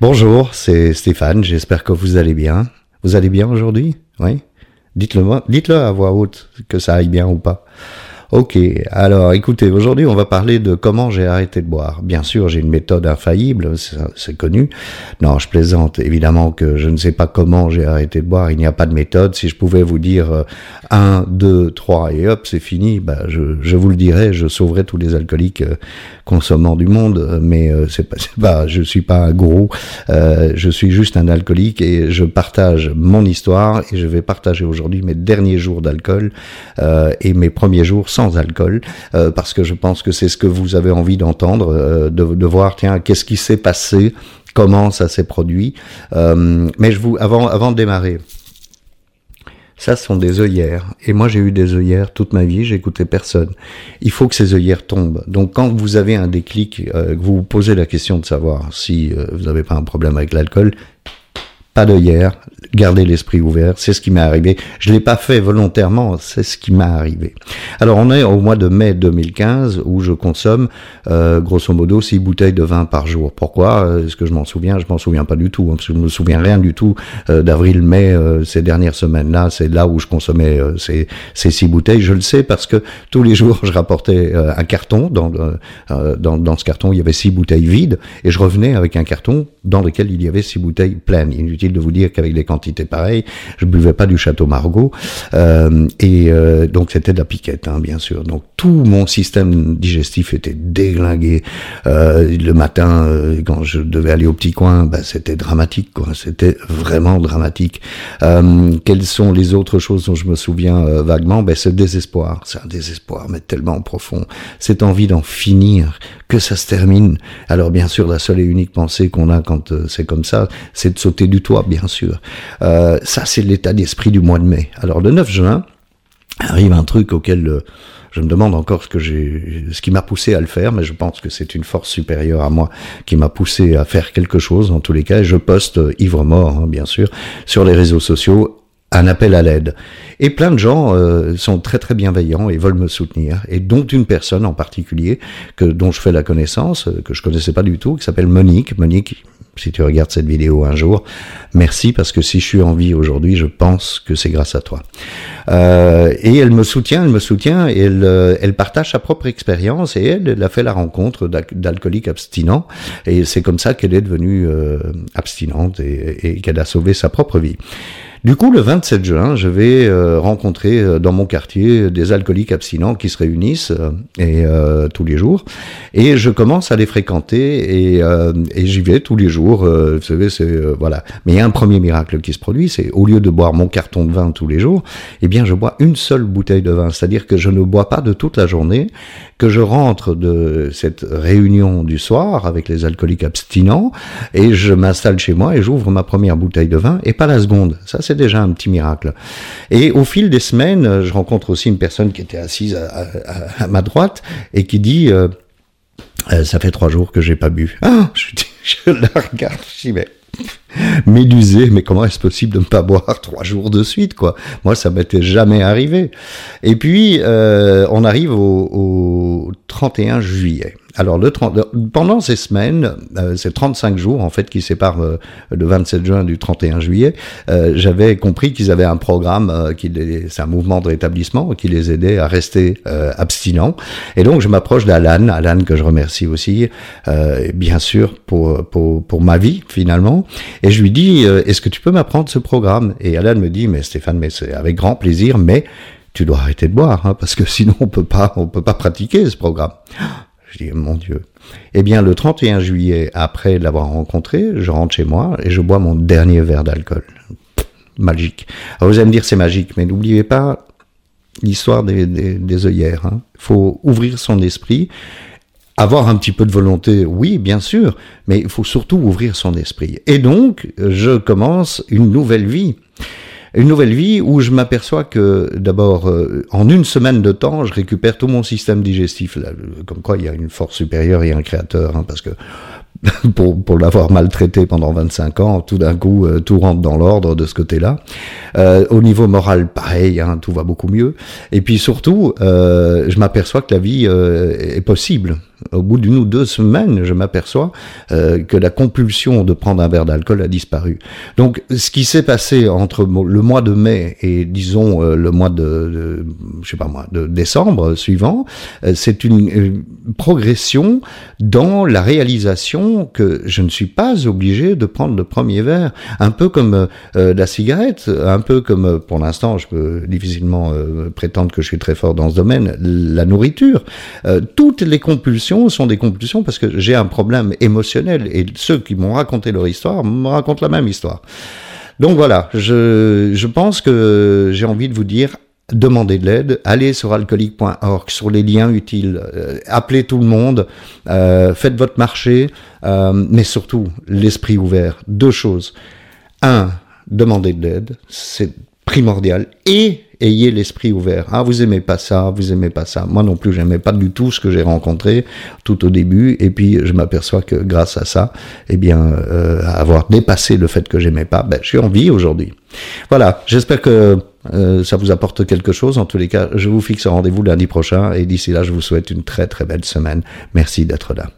Bonjour, c'est Stéphane, j'espère que vous allez bien. Vous allez bien aujourd'hui? Oui Dites-le dites-le à voix haute que ça aille bien ou pas. Ok, alors écoutez, aujourd'hui on va parler de comment j'ai arrêté de boire. Bien sûr, j'ai une méthode infaillible, c'est connu. Non, je plaisante. Évidemment que je ne sais pas comment j'ai arrêté de boire. Il n'y a pas de méthode. Si je pouvais vous dire 1, 2, 3 et hop, c'est fini, bah, je, vous le dirais, je sauverais tous les alcooliques euh, consommants du monde. Mais euh, c'est pas, je suis pas un gros. Euh, je suis juste un alcoolique et je partage mon histoire et je vais partager aujourd'hui mes derniers jours d'alcool et mes premiers jours alcool, euh, parce que je pense que c'est ce que vous avez envie d'entendre, euh, de, voir, tiens, qu'est-ce qui s'est passé, comment ça s'est produit. Euh, mais je vous, avant, avant de démarrer, ça sont des œillères. Et moi j'ai eu des œillères toute ma vie, j'écoutais personne. Il faut que ces œillères tombent. Donc quand vous avez un déclic, vous vous posez la question de savoir si vous n'avez pas un problème avec l'alcool, pas d'œillères, garder l'esprit ouvert, c'est ce qui m'est arrivé. Je l'ai pas fait volontairement, c'est ce qui m'est arrivé. Alors on est au mois de mai 2015 où je consomme euh, grosso modo six bouteilles de vin par jour. Pourquoi? Est-ce que je m'en souviens? Je m'en souviens pas du tout, hein, parce que je me souviens rien du tout euh, d'avril-mai euh, ces dernières semaines-là. C'est là où je consommais euh, ces, ces six bouteilles. Je le sais parce que tous les jours je rapportais euh, un carton. Dans, euh, dans, dans ce carton il y avait six bouteilles vides et je revenais avec un carton dans lequel il y avait six bouteilles pleines. Inutile de vous dire qu'avec les quantités pareilles, je buvais pas du Château Margaux euh, et euh, donc c'était de la piquette, hein, bien sûr. Donc tout mon système digestif était déglingué. Euh, le matin, euh, quand je devais aller au petit coin, bah, c'était dramatique, quoi. C'était vraiment dramatique. Quelles sont les autres choses dont je me souviens vaguement? Ben ce désespoir, c'est un désespoir, mais tellement profond. Cette envie d'en finir, que ça se termine. Alors bien sûr, la seule et unique pensée qu'on a quand c'est comme ça, c'est de sauter du toit, bien sûr. Euh, ça, c'est l'état d'esprit du mois de mai. Alors le 9 juin arrive un truc auquel euh, je me demande encore ce que ce qui m'a poussé à le faire, mais je pense que c'est une force supérieure à moi qui m'a poussé à faire quelque chose. En tous les cas, je poste euh, ivre mort, hein, bien sûr, sur les réseaux sociaux un appel à l'aide. Et plein de gens sont très très bienveillants et veulent me soutenir, et dont une personne en particulier que dont je fais la connaissance, que je connaissais pas du tout, qui s'appelle Monique. Monique, si tu regardes cette vidéo un jour, merci parce que si je suis en vie aujourd'hui, je pense que c'est grâce à toi. Euh, et elle me soutient, elle me soutient, et elle, euh, partage sa propre expérience, et elle, a fait la rencontre d'alcooliques abstinents, et c'est comme ça qu'elle est devenue euh, abstinente et qu'elle a sauvé sa propre vie. Du coup, le 27 juin, je vais euh, rencontrer euh, dans mon quartier des alcooliques abstinents qui se réunissent euh, et tous les jours, et je commence à les fréquenter et, et j'y vais tous les jours. vous savez, c'est voilà. Mais il y a un premier miracle qui se produit, c'est au lieu de boire mon carton de vin tous les jours, eh bien, je bois une seule bouteille de vin, c'est-à-dire que je ne bois pas de toute la journée, que je rentre de cette réunion du soir avec les alcooliques abstinents et je m'installe chez moi et j'ouvre ma première bouteille de vin et pas la seconde. Ça, c'est déjà un petit miracle. Et au fil des semaines, je rencontre aussi une personne qui était assise à, ma droite et qui dit euh, euh, ça fait trois jours que j'ai pas bu. Ah, je, je la regarde, je dis mais médusé, mais comment est-ce possible de ne pas boire trois jours de suite, quoi? Moi, ça m'était jamais arrivé. Et puis, euh, on arrive au, au 31 juillet. Alors, le 30, pendant ces semaines, euh, ces 35 jours, en fait, qui séparent euh, le 27 juin du 31 juillet, euh, j'avais compris qu'ils avaient un programme, euh, qui c'est un mouvement de rétablissement qui les aidait à rester euh, abstinents. Et donc, je m'approche d'Alan, Alan que je remercie aussi, euh, bien sûr, pour, pour, pour ma vie, finalement. Et je lui dis, est-ce que tu peux m'apprendre ce programme? Et Alan me dit, mais Stéphane, mais c'est avec grand plaisir, mais tu dois arrêter de boire, hein, parce que sinon on peut pas, on peut pas pratiquer ce programme. Je dis, mon Dieu. Eh bien, le 31 juillet, après l'avoir rencontré, je rentre chez moi et je bois mon dernier verre d'alcool. Magique. Alors, vous allez me dire, c'est magique, mais n'oubliez pas l'histoire des œillères. Il hein. faut ouvrir son esprit. Avoir un petit peu de volonté, oui, bien sûr, mais il faut surtout ouvrir son esprit. Et donc, je commence une nouvelle vie une nouvelle vie où je m'aperçois que d'abord euh, en une semaine de temps je récupère tout mon système digestif. Comme quoi il y a une force supérieure et un créateur hein, parce que pour, l'avoir maltraité pendant 25 ans. Tout d'un coup, euh, tout rentre dans l'ordre de ce côté-là. Euh, au niveau moral, pareil, hein, tout va beaucoup mieux. Et puis surtout, euh, je m'aperçois que la vie est possible. Au bout d'une ou deux semaines, je m'aperçois que la compulsion de prendre un verre d'alcool a disparu. Donc, ce qui s'est passé entre le mois de mai et, disons, le mois de, je sais pas moi, de décembre suivant, c'est une progression dans la réalisation que je ne suis pas obligé de prendre le premier verre, un peu comme euh, la cigarette, un peu comme, euh, pour l'instant, je peux difficilement euh, prétendre que je suis très fort dans ce domaine, la nourriture. Euh, toutes les compulsions sont des compulsions parce que j'ai un problème émotionnel et ceux qui m'ont raconté leur histoire me racontent la même histoire. Donc voilà, je, je pense que j'ai envie de vous dire demandez de l'aide, allez sur alcoolique.org, sur les liens utiles, euh, appelez tout le monde, euh, faites votre marché, euh, mais surtout l'esprit ouvert. Deux choses. Un, demandez de l'aide, c'est primordial, et ayez l'esprit ouvert. Ah, vous aimez pas ça, vous aimez pas ça. Moi non plus, j'aimais pas du tout ce que j'ai rencontré tout au début, et puis je m'aperçois que grâce à ça, eh bien, euh, avoir dépassé le fait que j'aimais pas, ben, je suis en vie aujourd'hui. Voilà, j'espère que euh, ça vous apporte quelque chose? En tous les cas, je vous fixe un rendez-vous lundi prochain, et d'ici là, je vous souhaite une très très belle semaine. Merci d'être là.